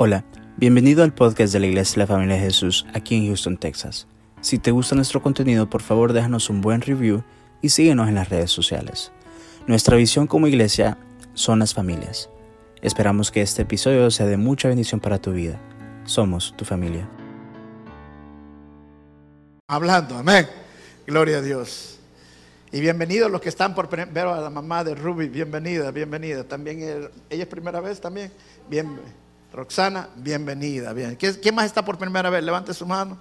Hola, bienvenido al podcast de la Iglesia de la Familia de Jesús aquí en Houston, Texas. Si te gusta nuestro contenido, por favor déjanos un buen review y síguenos en las redes sociales. Nuestra visión como iglesia son las familias. Esperamos que este episodio sea de mucha bendición para tu vida. Somos tu familia. Hablando, amén. Gloria a Dios. Y bienvenidos los que están por ver a la mamá de Ruby. Bienvenida, bienvenida. También ella es primera vez también. Bien, Roxana, bienvenida. Bien. ¿Quién más está por primera vez? Levante su mano.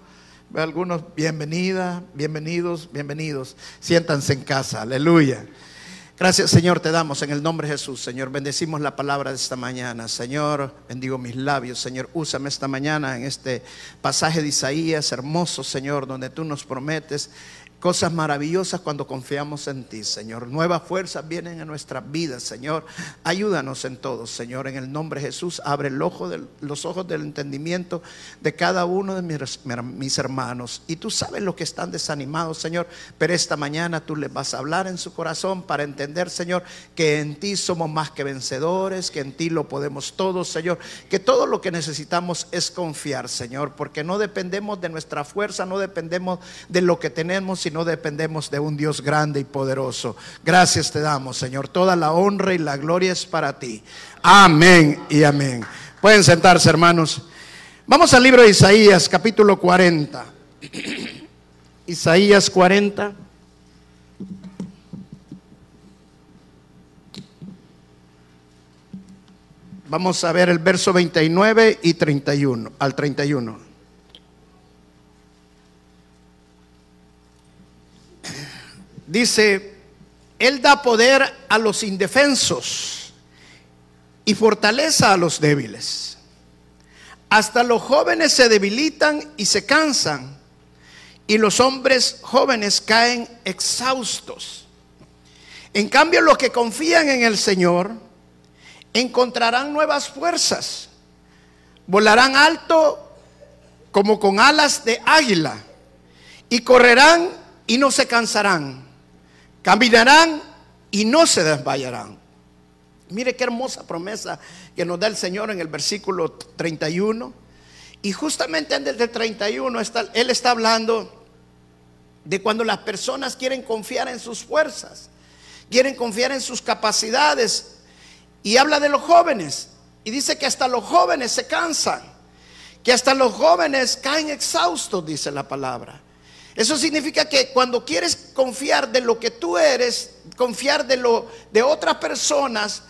Ve algunos, bienvenida, bienvenidos, bienvenidos. Siéntanse en casa, aleluya. Gracias Señor te damos en el nombre de Jesús, Señor. Bendecimos la palabra de esta mañana. Señor, bendigo mis labios. Señor, úsame esta mañana en este pasaje de Isaías hermoso, Señor, donde tú nos prometes cosas maravillosas cuando confiamos en ti, Señor. Nuevas fuerzas vienen a nuestras vidas, Señor. Ayúdanos en todo, Señor. En el nombre de Jesús, abre el ojo los ojos del entendimiento de cada uno de mis, hermanos. Y tú sabes los que están desanimados, Señor. Pero esta mañana tú les vas a hablar en su corazón para entender, Señor, que en ti somos más que vencedores, que en ti lo podemos todos, Señor. Que todo lo que necesitamos es confiar, Señor, porque no dependemos de nuestra fuerza, no dependemos de lo que tenemos, no dependemos de un Dios grande y poderoso. Gracias te damos, Señor. Toda la honra y la gloria es para ti. Amén y amén. Pueden sentarse, hermanos. Vamos al libro de Isaías, capítulo 40. Isaías 40. Vamos a ver el verso 29 y 31, al 31. Dice, Él da poder a los indefensos y fortaleza a los débiles. Hasta los jóvenes se debilitan y se cansan, y los hombres jóvenes caen exhaustos. En cambio, los que confían en el Señor encontrarán nuevas fuerzas, volarán alto como con alas de águila, y correrán y no se cansarán Caminarán y no se desmayarán. Mire qué hermosa promesa que nos da el Señor en el versículo 31. Y justamente en el 31 está, Él está hablando de cuando las personas quieren confiar en sus fuerzas, quieren confiar en sus capacidades. Y habla de los jóvenes. Y dice que hasta los jóvenes se cansan, que hasta los jóvenes caen exhaustos, dice la palabra. Eso significa que cuando quieres confiar de lo que tú eres, confiar de lo de otras personas,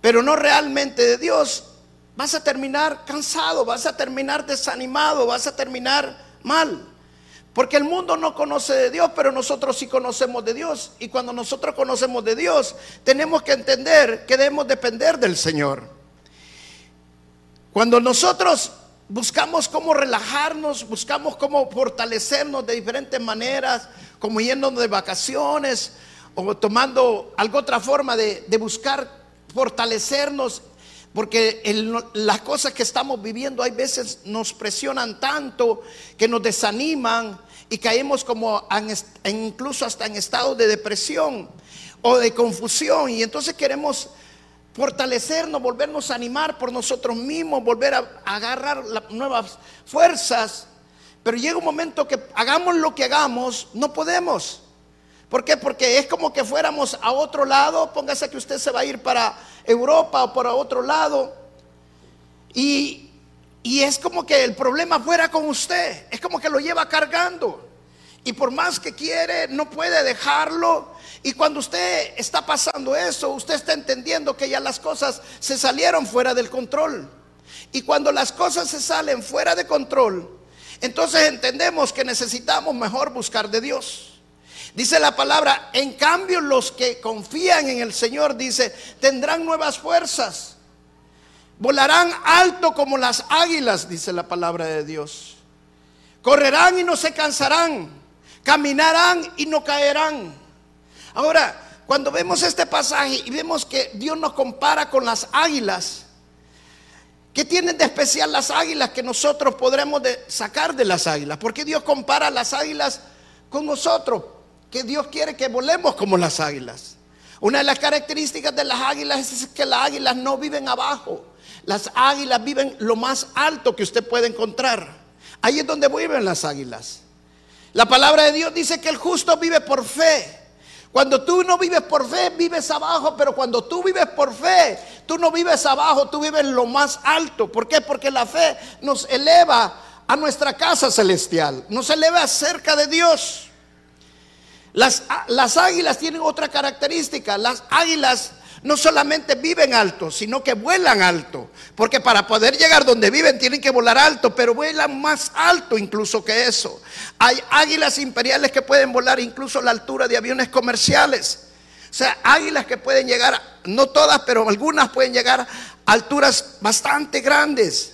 pero no realmente de Dios, vas a terminar cansado, vas a terminar desanimado, vas a terminar mal. Porque el mundo no conoce de Dios, pero nosotros sí conocemos de Dios. Y cuando nosotros conocemos de Dios, tenemos que entender que debemos depender del Señor. Cuando nosotros Buscamos cómo relajarnos, buscamos cómo fortalecernos de diferentes maneras, como yéndonos de vacaciones o tomando alguna otra forma de, buscar fortalecernos, porque las cosas que estamos viviendo hay veces nos presionan tanto que nos desaniman y caemos como incluso hasta en estado de depresión o de confusión. Y entonces queremos fortalecernos, volvernos a animar por nosotros mismos, volver a, agarrar nuevas fuerzas. Pero llega un momento que hagamos lo que hagamos, no podemos. ¿Por qué? Porque es como que fuéramos a otro lado, póngase que usted se va a ir para Europa o para otro lado. Y, y es como que el problema fuera con usted, es como que lo lleva cargando. Y por más que quiere, no puede dejarlo y cuando usted está pasando eso, usted está entendiendo que ya las cosas se salieron fuera del control. Y cuando las cosas se salen fuera de control, entonces entendemos que necesitamos mejor buscar de Dios. Dice la palabra, en cambio los que confían en el Señor, dice, tendrán nuevas fuerzas. Volarán alto como las águilas, dice la palabra de Dios. Correrán y no se cansarán. Caminarán y no caerán. Ahora, cuando vemos este pasaje y vemos que Dios nos compara con las águilas, ¿qué tienen de especial las águilas que nosotros podremos sacar de las águilas? ¿Por qué Dios compara las águilas con nosotros? Que Dios quiere que volemos como las águilas. Una de las características de las águilas es que las águilas no viven abajo. Las águilas viven lo más alto que usted puede encontrar. Ahí es donde viven las águilas. La palabra de Dios dice que el justo vive por fe. Cuando tú no vives por fe, vives abajo, pero cuando tú vives por fe, tú no vives abajo, tú vives lo más alto. ¿Por qué? Porque la fe nos eleva a nuestra casa celestial, nos eleva cerca de Dios. Las, las águilas tienen otra característica. Las águilas no solamente viven alto, sino que vuelan alto. Porque para poder llegar donde viven tienen que volar alto, pero vuelan más alto incluso que eso. Hay águilas imperiales que pueden volar incluso a la altura de aviones comerciales. O sea, águilas que pueden llegar, no todas, pero algunas pueden llegar a alturas bastante grandes.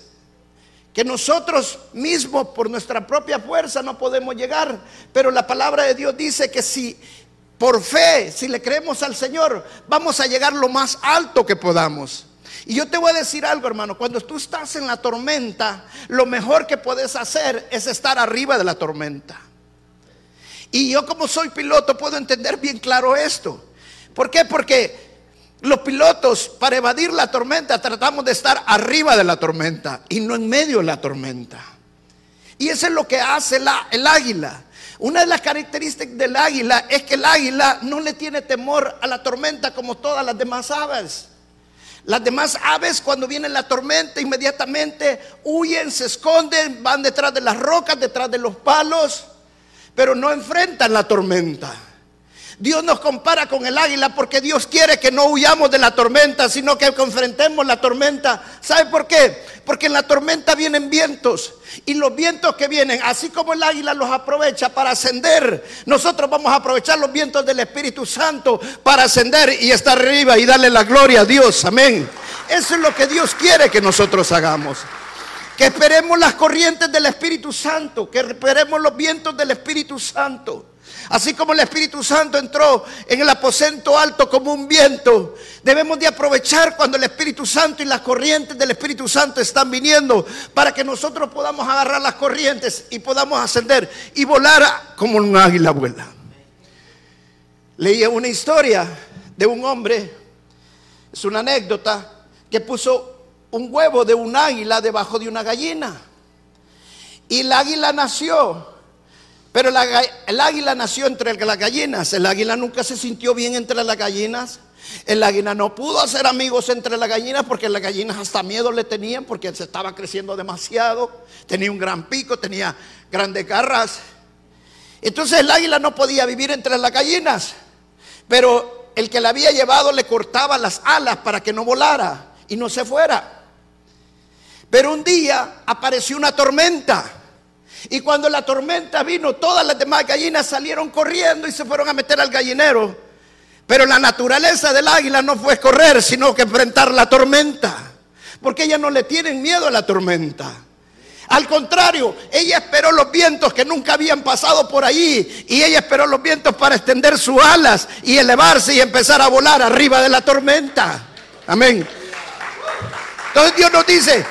Que nosotros mismos por nuestra propia fuerza no podemos llegar. Pero la palabra de Dios dice que si por fe, si le creemos al Señor, vamos a llegar lo más alto que podamos. Y yo te voy a decir algo, hermano, cuando tú estás en la tormenta, lo mejor que puedes hacer es estar arriba de la tormenta. Y yo como soy piloto puedo entender bien claro esto. ¿Por qué? Porque los pilotos para evadir la tormenta tratamos de estar arriba de la tormenta y no en medio de la tormenta. Y eso es lo que hace el águila. Una de las características del águila es que el águila no le tiene temor a la tormenta como todas las demás aves. Las demás aves cuando viene la tormenta inmediatamente huyen, se esconden, van detrás de las rocas, detrás de los palos, pero no enfrentan la tormenta. Dios nos compara con el águila porque Dios quiere que no huyamos de la tormenta, sino que confrontemos la tormenta. ¿Sabe por qué? Porque en la tormenta vienen vientos. Y los vientos que vienen, así como el águila los aprovecha para ascender, nosotros vamos a aprovechar los vientos del Espíritu Santo para ascender y estar arriba y darle la gloria a Dios. Amén. Eso es lo que Dios quiere que nosotros hagamos. Que esperemos las corrientes del Espíritu Santo, que esperemos los vientos del Espíritu Santo. Así como el Espíritu Santo entró en el aposento alto como un viento, debemos de aprovechar cuando el Espíritu Santo y las corrientes del Espíritu Santo están viniendo para que nosotros podamos agarrar las corrientes y podamos ascender y volar como un águila vuela. Leí una historia de un hombre, es una anécdota, que puso un huevo de un águila debajo de una gallina. Y el águila nació pero el águila nació entre las gallinas. El águila nunca se sintió bien entre las gallinas. El águila no pudo hacer amigos entre las gallinas porque las gallinas hasta miedo le tenían porque se estaba creciendo demasiado. Tenía un gran pico, tenía grandes garras. Entonces el águila no podía vivir entre las gallinas. Pero el que la había llevado le cortaba las alas para que no volara y no se fuera. Pero un día apareció una tormenta. Y cuando la tormenta vino, todas las demás gallinas salieron corriendo y se fueron a meter al gallinero. Pero la naturaleza del águila no fue correr, sino que enfrentar la tormenta. Porque ellas no le tienen miedo a la tormenta. Al contrario, ella esperó los vientos que nunca habían pasado por allí. Y ella esperó los vientos para extender sus alas y elevarse y empezar a volar arriba de la tormenta. Amén. Entonces Dios nos dice,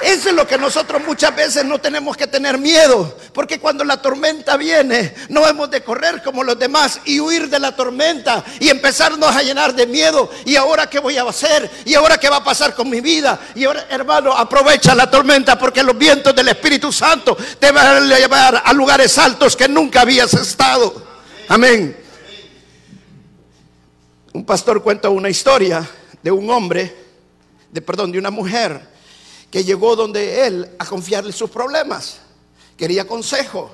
eso es lo que nosotros muchas veces no tenemos que tener miedo, porque cuando la tormenta viene, no hemos de correr como los demás y huir de la tormenta y empezarnos a llenar de miedo. ¿Y ahora qué voy a hacer? ¿Y ahora qué va a pasar con mi vida? Y ahora, hermano, aprovecha la tormenta porque los vientos del Espíritu Santo te van a llevar a lugares altos que nunca habías estado. Amén. Un pastor cuenta una historia de un hombre, de perdón, de una mujer que llegó donde él a confiarle sus problemas. Quería consejo.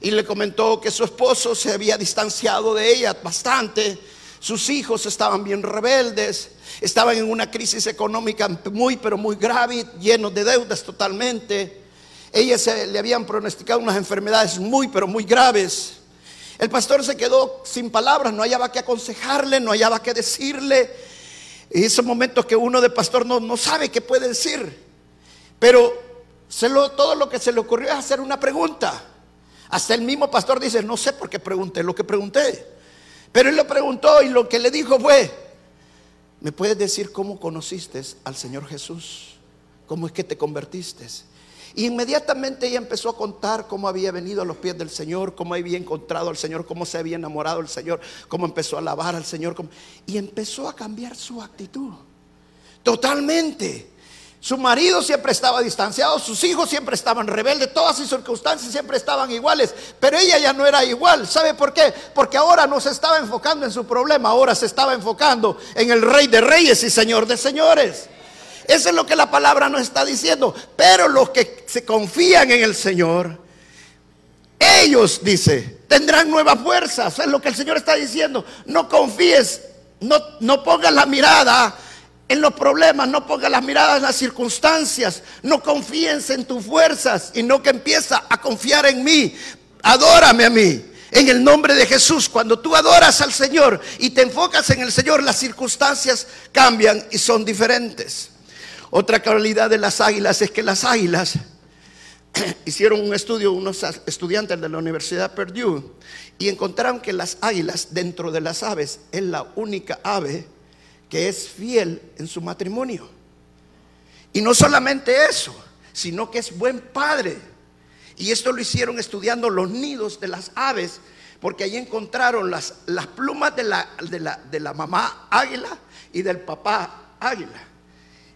Y le comentó que su esposo se había distanciado de ella bastante. Sus hijos estaban bien rebeldes. Estaban en una crisis económica muy, pero muy grave, llenos de deudas totalmente. Ella se, le habían pronosticado unas enfermedades muy, pero muy graves. El pastor se quedó sin palabras, no hallaba que aconsejarle, no hallaba que decirle. Y esos momentos que uno de pastor no, no sabe qué puede decir. Pero todo lo que se le ocurrió es hacer una pregunta. Hasta el mismo pastor dice, no sé por qué pregunté lo que pregunté. Pero él lo preguntó y lo que le dijo fue, ¿me puedes decir cómo conociste al Señor Jesús? ¿Cómo es que te convertiste? Y inmediatamente ella empezó a contar cómo había venido a los pies del Señor, cómo había encontrado al Señor, cómo se había enamorado del Señor, cómo empezó a alabar al Señor. Y empezó a cambiar su actitud. Totalmente. Su marido siempre estaba distanciado, sus hijos siempre estaban rebeldes, todas sus circunstancias siempre estaban iguales, pero ella ya no era igual. ¿Sabe por qué? Porque ahora no se estaba enfocando en su problema, ahora se estaba enfocando en el rey de reyes y señor de señores. Eso es lo que la palabra nos está diciendo. Pero los que se confían en el Señor, ellos, dice, tendrán nuevas fuerzas. Es lo que el Señor está diciendo. No confíes, no, no pongas la mirada en los problemas, no pongas las miradas en las circunstancias, no confíes en tus fuerzas y no que empieza a confiar en mí. Adórame a mí. En el nombre de Jesús, cuando tú adoras al Señor y te enfocas en el Señor, las circunstancias cambian y son diferentes. Otra cualidad de las águilas es que las águilas hicieron un estudio unos estudiantes de la Universidad Purdue y encontraron que las águilas dentro de las aves es la única ave que es fiel en su matrimonio. Y no solamente eso, sino que es buen padre. Y esto lo hicieron estudiando los nidos de las aves, porque ahí encontraron las, las plumas de la, de, la, de la mamá águila y del papá águila.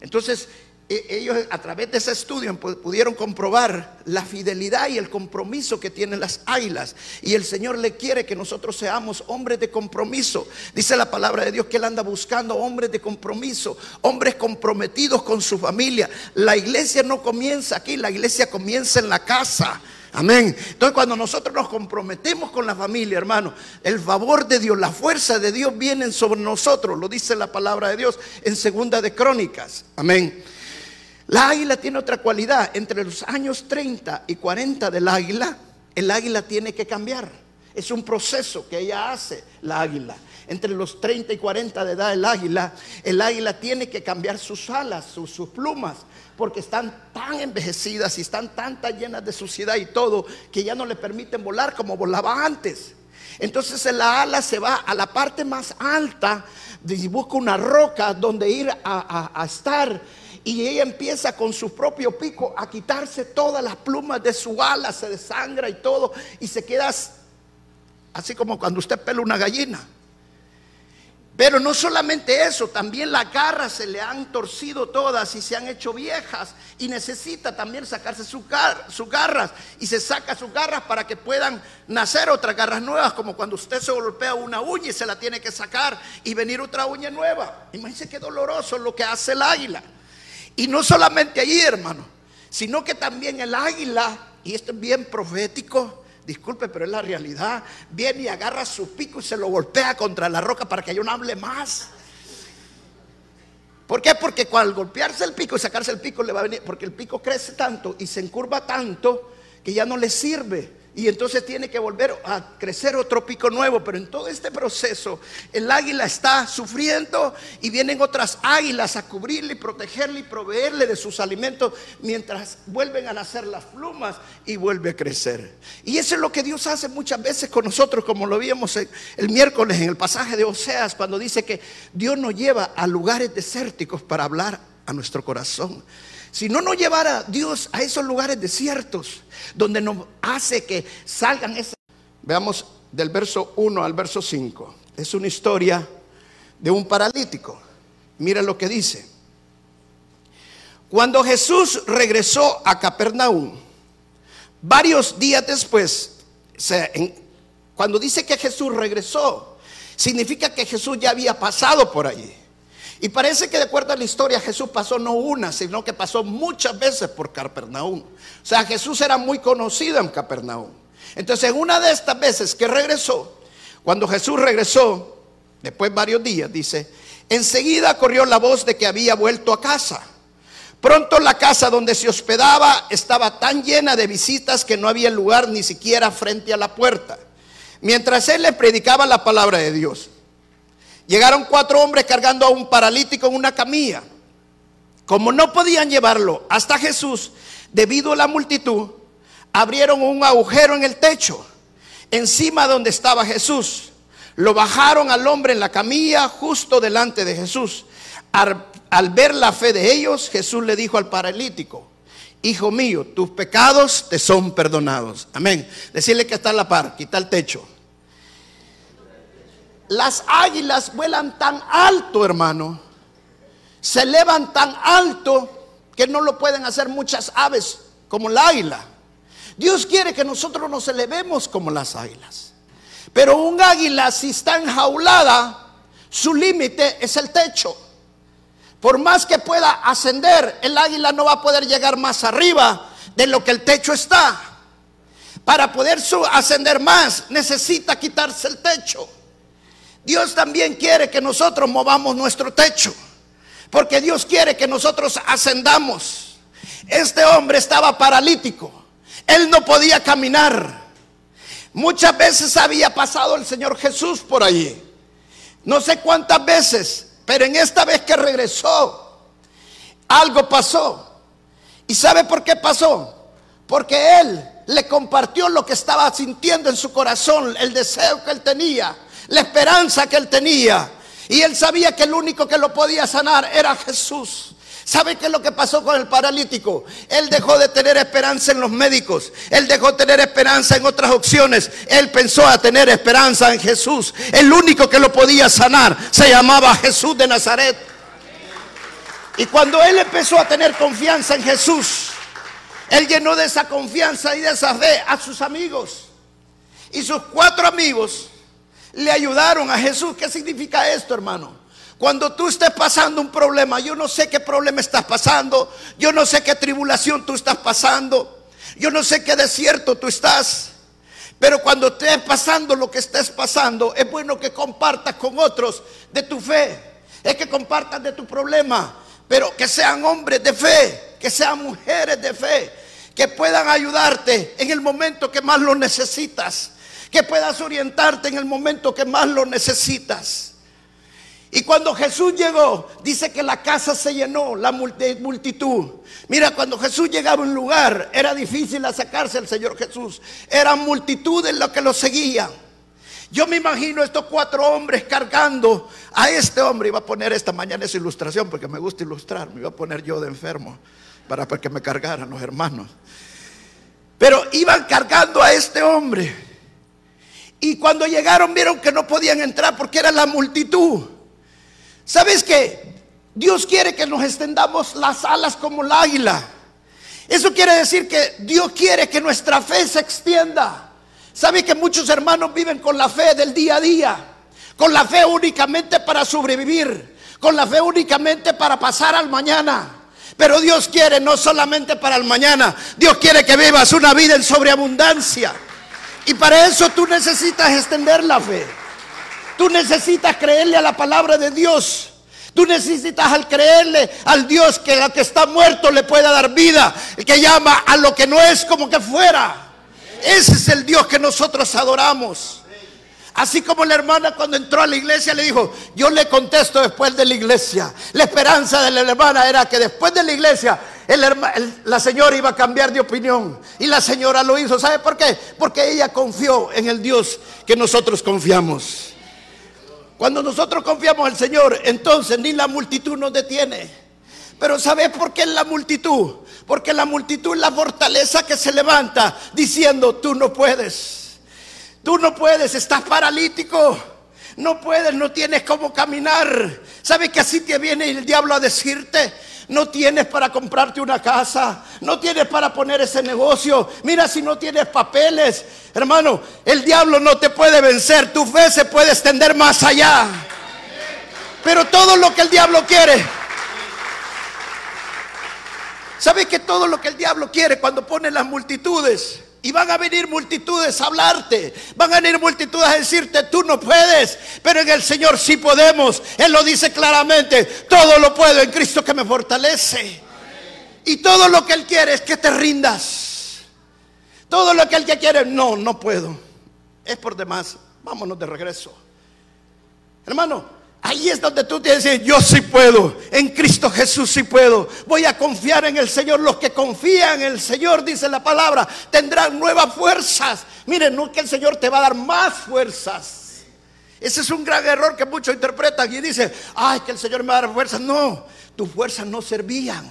Entonces, ellos a través de ese estudio pudieron comprobar la fidelidad y el compromiso que tienen las águilas. Y el Señor le quiere que nosotros seamos hombres de compromiso. Dice la palabra de Dios que Él anda buscando hombres de compromiso, hombres comprometidos con su familia. La iglesia no comienza aquí, la iglesia comienza en la casa. Amén. Entonces cuando nosotros nos comprometemos con la familia, hermano, el favor de Dios, la fuerza de Dios vienen sobre nosotros. Lo dice la palabra de Dios en segunda de Crónicas. Amén. La águila tiene otra cualidad. Entre los años 30 y 40 del águila, el águila tiene que cambiar. Es un proceso que ella hace, la águila. Entre los 30 y 40 de edad el águila, el águila tiene que cambiar sus alas, sus, sus plumas, porque están tan envejecidas y están tan, llenas de suciedad y todo que ya no le permiten volar como volaba antes. Entonces la ala se va a la parte más alta y busca una roca donde ir a, estar. Y ella empieza con su propio pico a quitarse todas las plumas de su ala, se desangra y todo, y se queda así como cuando usted pela una gallina. Pero no solamente eso, también las garras se le han torcido todas y se han hecho viejas y necesita también sacarse sus garras y se saca sus garras para que puedan nacer otras garras nuevas, como cuando usted se golpea una uña y se la tiene que sacar y venir otra uña nueva. Imagínense qué doloroso lo que hace el águila. Y no solamente allí, hermano, sino que también el águila, y esto es bien profético, disculpe, pero es la realidad, viene y agarra su pico y se lo golpea contra la roca para que yo no hable más. ¿Por qué? Porque al golpearse el pico y sacarse el pico le va a venir, porque el pico crece tanto y se encurva tanto que ya no le sirve y entonces tiene que volver a crecer otro pico nuevo. Pero en todo este proceso, el águila está sufriendo y vienen otras águilas a cubrirle y protegerle y proveerle de sus alimentos mientras vuelven a nacer las plumas y vuelve a crecer. Y eso es lo que Dios hace muchas veces con nosotros, como lo vimos el miércoles en el pasaje de Oseas, cuando dice que Dios nos lleva a lugares desérticos para hablar a nuestro corazón. Si no nos llevara Dios a esos lugares desiertos, donde nos hace que salgan esas... Veamos del verso 1 al verso 5. Es una historia de un paralítico. Mira lo que dice. Cuando Jesús regresó a Capernaum, varios días después, cuando dice que Jesús regresó, significa que Jesús ya había pasado por allí. Y parece que de acuerdo a la historia Jesús pasó no una, sino que pasó muchas veces por Capernaum. O sea, Jesús era muy conocido en Capernaum. Entonces, en una de estas veces que regresó, cuando Jesús regresó, después de varios días, dice, enseguida corrió la voz de que había vuelto a casa. Pronto la casa donde se hospedaba estaba tan llena de visitas que no había lugar ni siquiera frente a la puerta. Mientras él le predicaba la palabra de Dios. Llegaron cuatro hombres cargando a un paralítico en una camilla. Como no podían llevarlo hasta Jesús, debido a la multitud, abrieron un agujero en el techo, encima donde estaba Jesús. Lo bajaron al hombre en la camilla justo delante de Jesús. Al, al ver la fe de ellos, Jesús le dijo al paralítico, hijo mío, tus pecados te son perdonados. Amén. Decirle que está en la par, quita el techo. Las águilas vuelan tan alto, hermano. Se elevan tan alto que no lo pueden hacer muchas aves como la águila. Dios quiere que nosotros nos elevemos como las águilas. Pero un águila si está enjaulada, su límite es el techo. Por más que pueda ascender, el águila no va a poder llegar más arriba de lo que el techo está. Para poder ascender más, necesita quitarse el techo. Dios también quiere que nosotros movamos nuestro techo. Porque Dios quiere que nosotros ascendamos. Este hombre estaba paralítico. Él no podía caminar. Muchas veces había pasado el Señor Jesús por allí. No sé cuántas veses, pero en esta vez que regresó, algo pasó. ¿Y sabe por qué pasó? Porque Él le compartió lo que estaba sintiendo en su corazón, el deseo que Él tenía, la esperanza que Él tenía. Y Él sabía que el único que lo podía sanar era Jesús. ¿Sabe qué es lo que pasó con el paralítico? Él dejó de tener esperanza en los médicos. Él dejó de tener esperanza en otras opciones. Él pensó a tener esperanza en Jesús. El único que lo podía sanar se llamaba Jesús de Nazaret. Y cuando él empezó a tener confianza en Jesús, él llenó de esa confianza y de esa fe a sus amigos. Y sus cuatro amigos le ayudaron a Jesús. ¿Qué significa esto, hermano? Cuando tú estés pasando un problema, yo no sé qué problema estás pasando, yo no sé qué tribulación tú estás pasando, yo no sé qué desierto tú estás. Pero cuando estés pasando lo que estés pasando, es bueno que compartas con otros de tu fe. Es que compartas de tu problema, pero que sean hombres de fe, que sean mujeres de fe, que puedan ayudarte en el momento que más lo necesitas, que puedas orientarte en el momento que más lo necesitas. Y cuando Jesús llegó, dice que la casa se llenó, la multitud. Mira, cuando Jesús llegaba a un lugar, era difícil sacarse al Señor Jesús. Eran multitudes los que lo seguían. Yo me imagino estos cuatro hombres cargando a este hombre. Iba a poner esta mañana esa ilustración porque me gusta ilustrar. Me iba a poner yo de enfermo para que me cargaran los hermanos. Pero iban cargando a este hombre. Y cuando llegaron vieron que no podían entrar porque era la multitud. ¿Sabes qué? Dios quiere que nos extendamos las alas como el águila. Eso quiere decir que Dios quiere que nuestra fe se extienda. ¿Sabe que muchos hermanos viven con la fe del día a día? Con la fe únicamente para sobrevivir. Con la fe únicamente para pasar al mañana. Pero Dios quiere no solamente para el mañana. Dios quiere que vivas una vida en sobreabundancia. Y para eso tú necesitas extender la fe. Tú necesitas creerle a la palabra de Dios. Tú necesitas al creerle al Dios que a que está muerto le pueda dar vida, el que llama a lo que no es como que fuera. Ese es el Dios que nosotros adoramos. Así como la hermana cuando entró a la iglesia le dijo, yo le contesto después de la iglesia. La esperanza de la hermana era que después de la iglesia la señora iba a cambiar de opinión. Y la señora lo hizo. ¿Sabe por qué? Porque ella confió en el Dios que nosotros confiamos. Cuando nosotros confiamos en el Señor, entonces ni la multitud nos detiene. Pero ¿sabes por qué la multitud? Porque la multitud es la fortaleza que se levanta diciendo, tú no puedes. Tú no puedes, estás paralítico. No puedes, no tienes cómo caminar. ¿Sabes que así te viene el diablo a decirte? No tienes para comprarte una casa, no tienes para poner ese negocio. Mira si no tienes papeles, hermano, el diablo no te puede vencer, tu fe se puede extender más allá. Pero todo lo que el diablo quiere, ¿sabe que todo lo que el diablo quiere cuando pone las multitudes? Y van a venir multitudes a hablarte. Van a venir multitudes a decirte, tú no puedes. Pero en el Señor sí podemos. Él lo dice claramente. Todo lo puedo en Cristo que me fortalece. Y todo lo que Él quiere es que te rindas. Todo lo que Él quiere, no, no puedo. Es por demás. Vámonos de regreso. Hermano, Ahí es donde tú tienes que decir, yo sí puedo, en Cristo Jesús sí puedo. Voy a confiar en el Señor. Los que confían en el Señor, dice la palabra, tendrán nuevas fuerzas. Miren, no es que el Señor te va a dar más fuerzas. Ese es un gran error que muchos interpretan y dicen, ay, que el Señor me va a dar fuerzas. No, tus fuerzas no servían.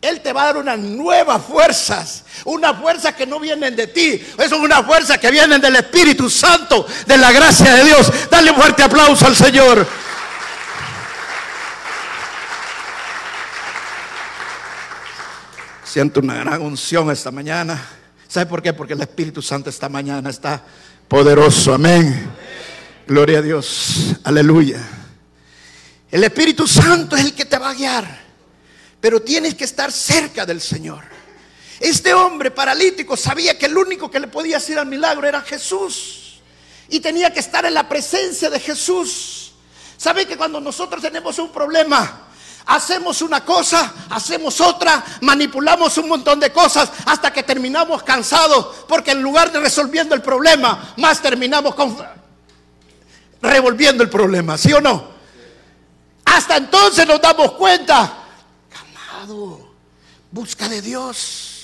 Él te va a dar unas nuevas fuerzas, unas fuerzas que no vienen de ti, es una fuerza que vienen del Espíritu Santo, de la gracia de Dios. Dale un fuerte aplauso al Señor. Siento una gran unción esta mañana. ¿Sabe por qué? Porque el Espíritu Santo esta mañana está poderoso. Amén. Gloria a Dios. Aleluya. El Espíritu Santo es el que te va a guiar. Pero tienes que estar cerca del Señor. Este hombre paralítico sabía que el único que le podía hacer el milagro era Jesús. Y tenía que estar en la presencia de Jesús. ¿Sabe que cuando nosotros tenemos un problema, hacemos una cosa, hacemos otra, manipulamos un montón de cosas hasta que terminamos cansados, porque en lugar de resolviendo el problema, más terminamos con revolviendo el problema, ¿sí o no? Hasta entonces nos damos cuenta, busca de Dios.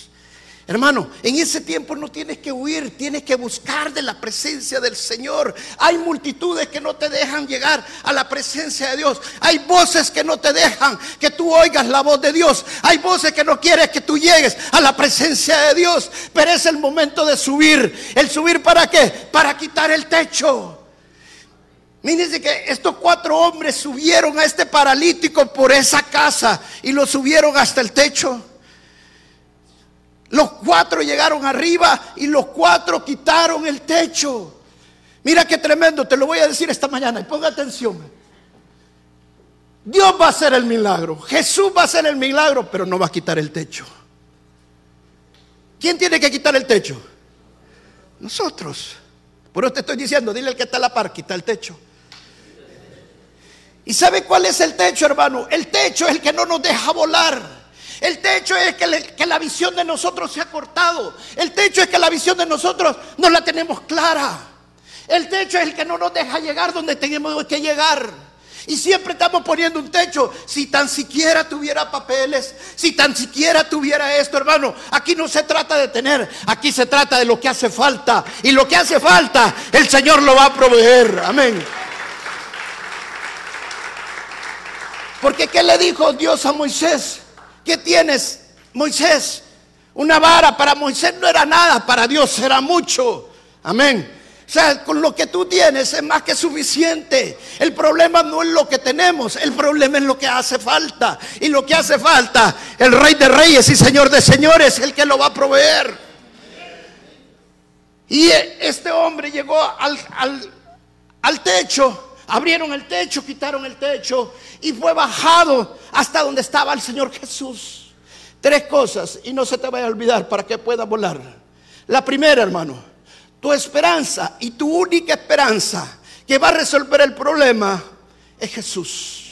Hermano, en ese tiempo no tienes que huir, tienes que buscar de la presencia del Señor. Hay multitudes que no te dejan llegar a la presencia de Dios. Hay voces que no te dejan que tú oigas la voz de Dios. Hay voces que no quieren que tú llegues a la presencia de Dios. Pero es el momento de subir. ¿El subir para qué? Para quitar el techo. Mírense que estos cuatro hombres subieron a este paralítico por esa casa y lo subieron hasta el techo. Los cuatro llegaron arriba y los cuatro quitaron el techo. Mira qué tremendo, te lo voy a decir esta mañana y ponga atención. Dios va a hacer el milagro, Jesús va a hacer el milagro, pero no va a quitar el techo. ¿Quién tiene que quitar el techo? Nosotros. Por eso te estoy diciendo, dile al que está a la par, quita el techo. ¿Y sabe cuál es el techo, hermano? El techo es el que no nos deja volar. El techo es que, la visión de nosotros se ha cortado. El techo es que la visión de nosotros no la tenemos clara. El techo es el que no nos deja llegar donde tenemos que llegar. Y siempre estamos poniendo un techo. Si tan siquiera tuviera papeles, si tan siquiera tuviera esto, hermano, aquí no se trata de tener, aquí se trata de lo que hace falta. Y lo que hace falta, el Señor lo va a proveer. Amén. Porque ¿qué le dijo Dios a Moisés? ¿Qué tienes, Moisés? Una vara para Moisés no era nada, para Dios era mucho. Amén. O sea, con lo que tú tienes es más que suficiente. El problema no es lo que tenemos, el problema es lo que hace falta. Y lo que hace falta, el rey de reyes y señor de señores, el que lo va a proveer. Y este hombre llegó al, al, al techo Abrieron el techo, quitaron el techo y fue bajado hasta donde estaba el Señor Jesús. Tres cosas y no se te vaya a olvidar para que pueda volar. La primera, hermano, tu esperanza y tu única esperanza que va a resolver el problema es Jesús.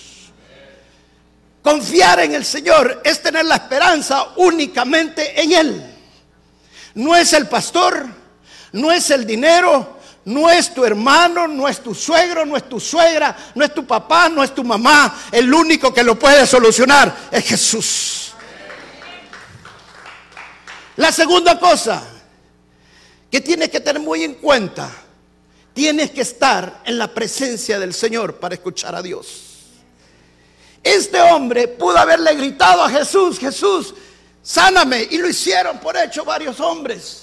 Confiar en el Señor es tener la esperanza únicamente en Él. No es el pastor, no es el dinero, no es tu hermano, no es tu suegro, no es tu suegra, no es tu papá, no es tu mamá. El único que lo puede solucionar es Jesús. La segunda cosa que tienes que tener muy en cuenta, tienes que estar en la presencia del Señor para escuchar a Dios. Este hombre pudo haberle gritado a Jesús, Jesús, sáname, y lo hicieron por hecho varios hombres.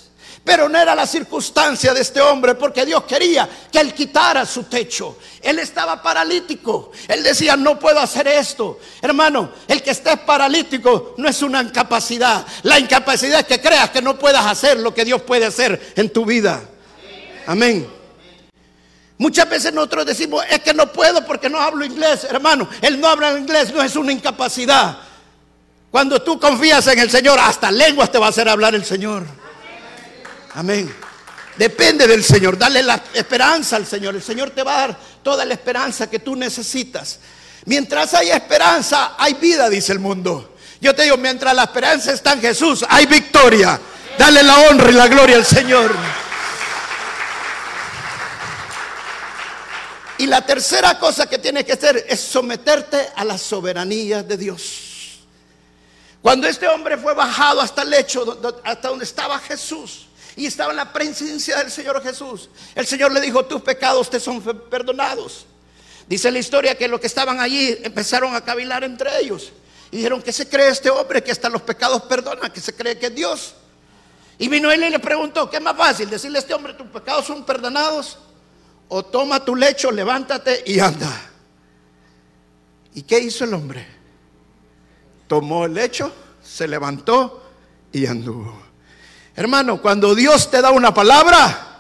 Pero no era la circunstancia de este hombre porque Dios quería que él quitara su techo. Él estaba paralítico. Él decía, no puedo hacer esto. Hermano, el que estés paralítico no es una incapacidad. La incapacidad es que creas que no puedas hacer lo que Dios puede hacer en tu vida. Amén. Muchas veces nosotros decimos, es que no puedo porque no hablo inglés. Hermano, el no hablar inglés no es una incapacidad. Cuando tú confías en el Señor, hasta lenguas te va a hacer hablar el Señor. Amén. Depende del Señor. Dale la esperanza al Señor. El Señor te va a dar toda la esperanza que tú necesitas. Mientras hay esperanza, hay vida, dice el mundo. Yo te digo, mientras la esperanza está en Jesús, hay victoria. Dale la honra y la gloria al Señor. Y la tercera cosa que tienes que hacer es someterte a la soberanía de Dios. Cuando este hombre fue bajado hasta el lecho, hasta donde estaba Jesús, y estaba en la presencia del Señor Jesús. El Señor le dijo, tus pecados te son perdonados. Dice la historia que los que estaban allí empezaron a cavilar entre ellos. Y dijeron, ¿qué se cree este hombre que hasta los pecados perdona? Que se cree que es Dios. Y vino él y le preguntó, ¿qué es más fácil? Decirle a este hombre, tus pecados son perdonados. O toma tu lecho, levántate y anda. ¿Y qué hizo el hombre? Tomó el lecho, se levantó y anduvo. Hermano, cuando Dios te da una palabra,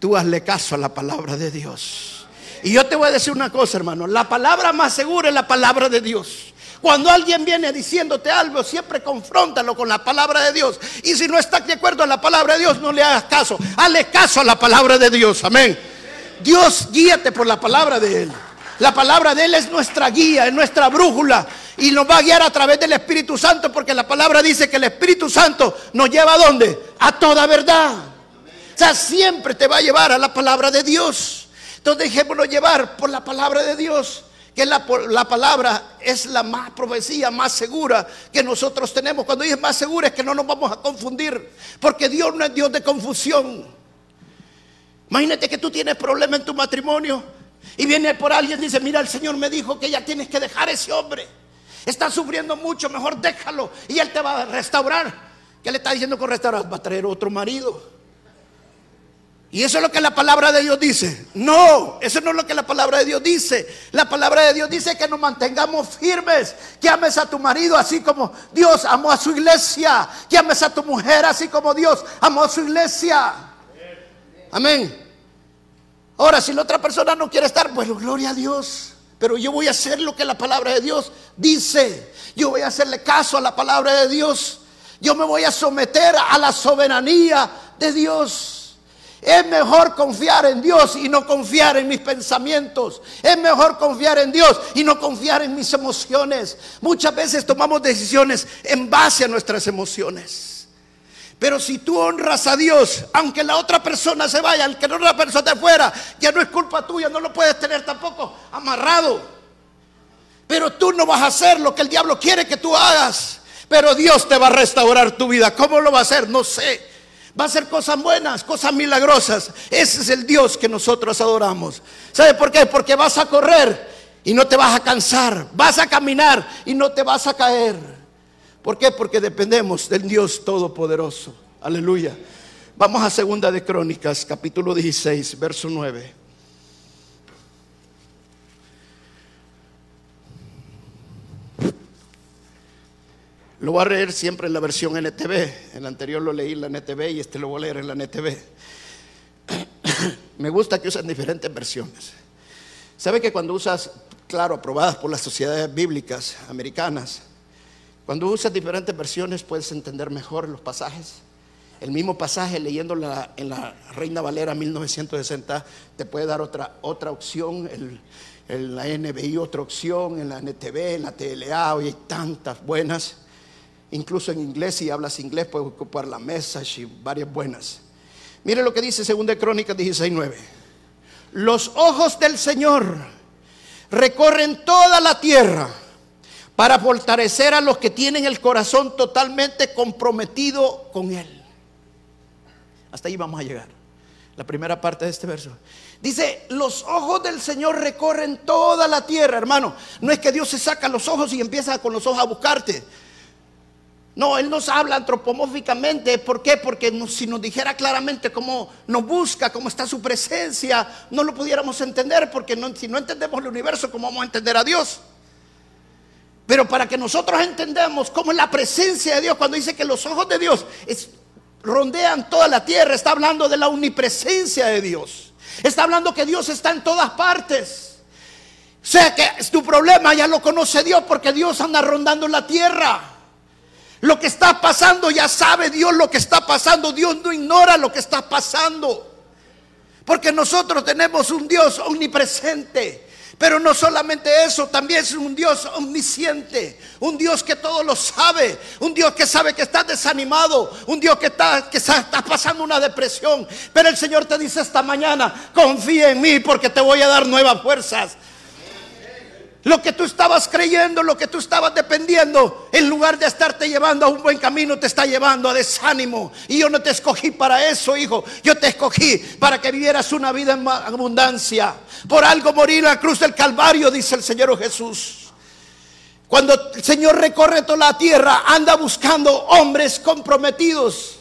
tú hazle caso a la palabra de Dios. Y yo te voy a decir una cosa, hermano, la palabra más segura es la palabra de Dios. Cuando alguien viene diciéndote algo, siempre confróntalo con la palabra de Dios. Y si no estás de acuerdo a la palabra de Dios, no le hagas caso. Hazle caso a la palabra de Dios. Amén. Dios guíate por la palabra de Él. La palabra de Él es nuestra guía, es nuestra brújula. Y nos va a guiar a través del Espíritu Santo, porque la palabra dice que el Espíritu Santo nos lleva a dónde? A toda verdad. O sea, siempre te va a llevar a la palabra de Dios. Entonces dejémonos llevar por la palabra de Dios que la, la, palabra es la más profecía más segura que nosotros tenemos. Cuando dice más segura es que no nos vamos a confundir, porque Dios no es Dios de confusión. Imagínate que tú tienes problema en tu matrimonio y viene por alguien y dice, mira, el Señor me dijo que ya tienes que dejar a ese hombre. Está sufriendo mucho, mejor déjalo y él te va a restaurar. ¿Qué le está diciendo con restaurar? Va a traer otro marido. Y eso es lo que la palabra de Dios dice. No, eso no es lo que la palabra de Dios dice. La palabra de Dios dice que nos mantengamos firmes, que ames a tu marido así como Dios amó a su iglesia, que ames a tu mujer así como Dios amó a su iglesia. Amén. Ahora, si la otra persona no quiere estar, pues gloria a Dios. Pero yo voy a hacer lo que la palabra de Dios dice. Yo voy a hacerle caso a la palabra de Dios. Yo me voy a someter a la soberanía de Dios. Es mejor confiar en Dios y no confiar en mis pensamientos. Es mejor confiar en Dios y no confiar en mis emociones. Muchas veces tomamos decisiones en base a nuestras emociones. Pero si tú honras a Dios, aunque la otra persona se vaya, aunque la otra persona te fuera, ya no es culpa tuya, no lo puedes tener tampoco amarrado. Pero tú no vas a hacer lo que el diablo quiere que tú hagas. Pero Dios te va a restaurar tu vida. ¿Cómo lo va a hacer? No sé. Va a hacer cosas buenas, cosas milagrosas. Ese es el Dios que nosotros adoramos. ¿Sabe por qué? Porque vas a correr y no te vas a cansar. Vas a caminar y no te vas a caer. ¿Por qué? Porque dependemos del Dios Todopoderoso. Aleluya. Vamos a segunda de Crónicas, capítulo 16, verso 9. Lo voy a leer siempre en la versión NTV. El anterior lo leí en la NTV y este lo voy a leer en la NTV. Me gusta que usen diferentes versiones. ¿Sabe que cuando usas, claro, aprobadas por las sociedades bíblicas americanas, cuando usas diferentes versiones puedes entender mejor los pasajes. El mismo pasaje leyendo en la Reina Valera 1960 te puede dar otra, otra opción, en la NBI otra opción, en la NTV, en la TLA, hoy hay tantas buenas. Incluso en inglés, si hablas inglés, puedes ocupar la mesa y varias buenas. Mire lo que dice 2 Crónicas 16:9. Los ojos del Señor recorren toda la tierra para fortalecer a los que tienen el corazón totalmente comprometido con Él. Hasta ahí vamos a llegar. La primera parte de este verso. Dice, los ojos del Señor recorren toda la tierra, hermano. No es que Dios se saca los ojos y empieza con los ojos a buscarte. No, Él nos habla antropomórficamente. ¿Por qué? Porque si nos dijera claramente cómo nos busca, cómo está su presencia, no lo pudiéramos entender. Porque si no entendemos el universo, ¿cómo vamos a entender a Dios? Pero para que nosotros entendamos cómo es la presencia de Dios, cuando dice que los ojos de Dios rondean toda la tierra, está hablando de la omnipresencia de Dios. Está hablando que Dios está en todas partes. O sea que tu problema ya lo conoce Dios porque Dios anda rondando la tierra. Lo que está pasando ya sabe Dios lo que está pasando. Dios no ignora lo que está pasando. Porque nosotros tenemos un Dios omnipresente. Pero no solamente eso, también es un Dios omnisciente, un Dios que todo lo sabe, un Dios que sabe que estás desanimado, un Dios que está, que está pasando una depresión. Pero el Señor te dice esta mañana, confía en mí porque te voy a dar nuevas fuerzas. Lo que tú estabas creyendo, lo que tú estabas dependiendo, en lugar de estarte llevando a un buen camino, te está llevando a desánimo. Y yo no te escogí para eso, hijo. Yo te escogí para que vivieras una vida en abundancia. Por algo morir en la cruz del Calvario, dice el Señor Jesús. Cuando el Señor recorre toda la tierra, anda buscando hombres comprometidos.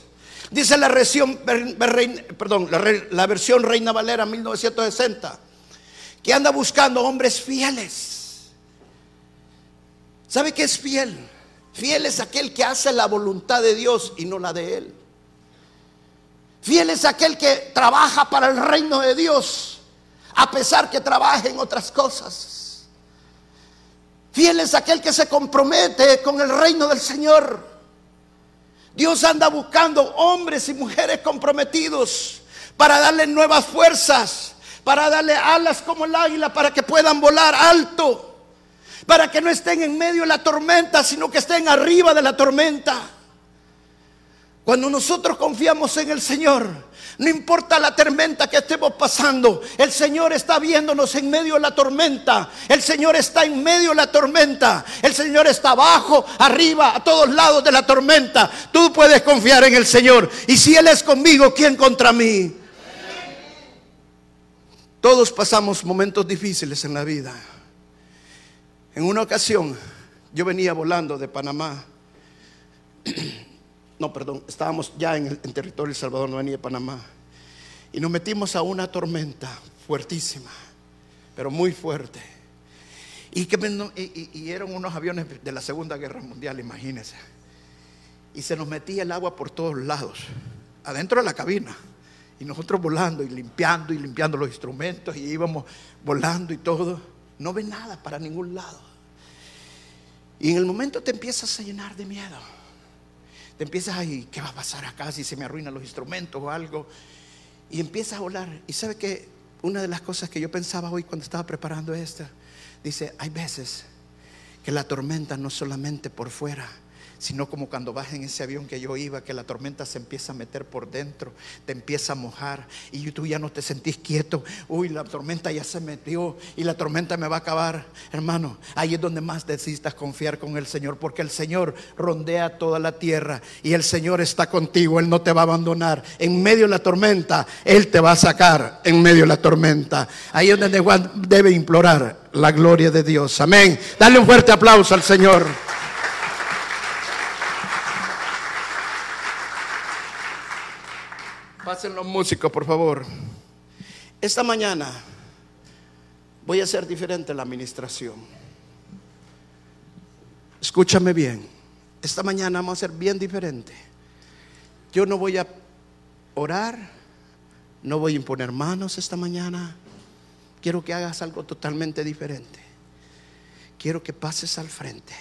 Dice la versión, perdón, la, versión Reina Valera 1960, que anda buscando hombres fieles. ¿Sabe qué es fiel? Fiel es aquel que hace la voluntad de Dios y no la de Él. Fiel es aquel que trabaja para el reino de Dios, a pesar que trabaje en otras cosas. Fiel es aquel que se compromete con el reino del Señor. Dios anda buscando hombres y mujeres comprometidos para darle nuevas fuerzas, para darle alas como el águila, para que puedan volar alto, para que no estén en medio de la tormenta, sino que estén arriba de la tormenta. Cuando nosotros confiamos en el Señor, no importa la tormenta que estemos pasando, el Señor está viéndonos en medio de la tormenta. El Señor está en medio de la tormenta. El Señor está abajo, arriba, a todos lados de la tormenta. Tú puedes confiar en el Señor. Y si Él es conmigo, ¿quién contra mí? Todos pasamos momentos difíciles en la vida. En una ocasión, yo venía volando de Panamá. no, perdón, estábamos ya en el territorio de Salvador, no venía de Panamá. Y nos metimos a una tormenta fuertísima, pero muy fuerte. Y, que, y, eran unos aviones de la Segunda Guerra Mundial, imagínense. Y se nos metía el agua por todos lados, adentro de la cabina. Y nosotros volando y limpiando y limpiando los instrumentos y íbamos volando y todo. No ve nada para ningún lado. Y en el momento te empiezas a llenar de miedo te empiezas ahí, ¿qué va a pasar acá si se me arruinan los instrumentos o algo? Y empiezas a volar. Y sabe que una de las cosas que yo pensaba hoy cuando estaba preparando esta, dice, hay veces que la tormenta no solamente por fuera, sino como cuando vas en ese avión que yo iba, que la tormenta se empieza a meter por dentro, te empieza a mojar y tú ya no te sentís quieto. Uy, la tormenta ya se metió y la tormenta me va a acabar. Hermano, ahí es donde más necesitas confiar con el Señor, porque el Señor rondea toda la tierra y el Señor está contigo, Él no te va a abandonar. En medio de la tormenta, Él te va a sacar en medio de la tormenta. Ahí es donde Juan debe implorar la gloria de Dios. Amén. Dale un fuerte aplauso al Señor. Pasen los músicos, por favor. Esta mañana voy a hacer diferente la administración. Escúchame bien. Esta mañana vamos a ser bien diferente. Yo no voy a orar, no voy a imponer manos esta mañana. Quiero que hagas algo totalmente diferente. Quiero que pases al frente.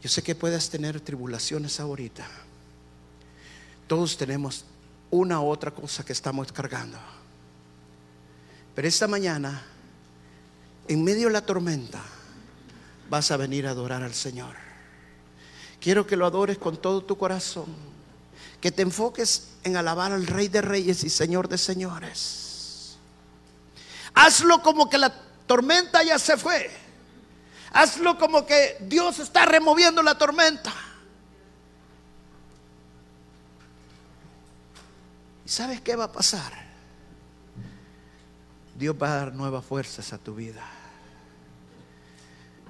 Yo sé que puedes tener tribulaciones ahorita. Todos tenemos una u otra cosa que estamos cargando. Pero esta mañana, en medio de la tormenta, vas a venir a adorar al Señor. Quiero que lo adores con todo tu corazón. Que te enfoques en alabar al Rey de Reyes y Señor de Señores. Hazlo como que la tormenta ya se fue. Hazlo como que Dios está removiendo la tormenta. ¿Sabes qué va a pasar? Dios va a dar nuevas fuerzas a tu vida.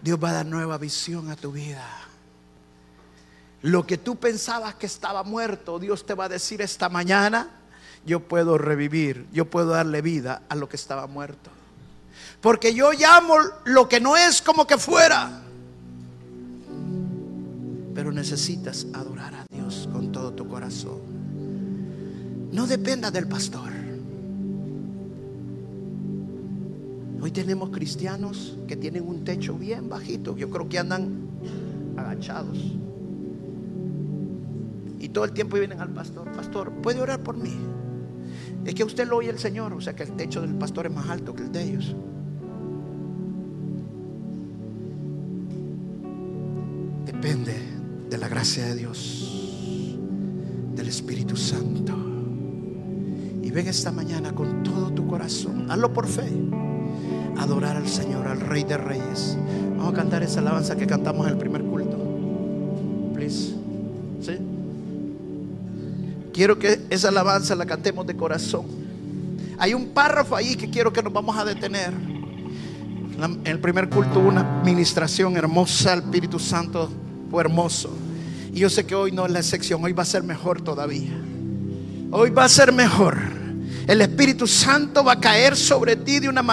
Dios va a dar nueva visión a tu vida. Lo que tú pensabas que estaba muerto, Dios te va a decir esta mañana, yo puedo revivir, yo puedo darle vida a lo que estaba muerto. Porque yo llamo lo que no es como que fuera. Pero necesitas adorar a Dios con todo tu corazón. No dependa del pastor. Hoy tenemos cristianos que tienen un techo bien bajito. Yo creo que andan agachados. Y todo el tiempo vienen al pastor. Pastor, ¿puede orar por mí? Es que usted lo oye el Señor. O sea que el techo del pastor es más alto que el de ellos. Depende de la gracia de Dios, del Espíritu Santo. Ven esta mañana con todo tu corazón. Hazlo por fe. Adorar al Señor, al Rey de Reyes. Vamos a cantar esa alabanza que cantamos en el primer culto. Please. ¿Sí? Quiero que esa alabanza la cantemos de corazón. Hay un párrafo ahí que quiero que nos vamos a detener. En el primer culto hubo una ministración hermosa, el Espíritu Santo fue hermoso. Y yo sé que hoy no es la excepción, hoy va a ser mejor todavía. Hoy va a ser mejor. El Espíritu Santo va a caer sobre ti de una manera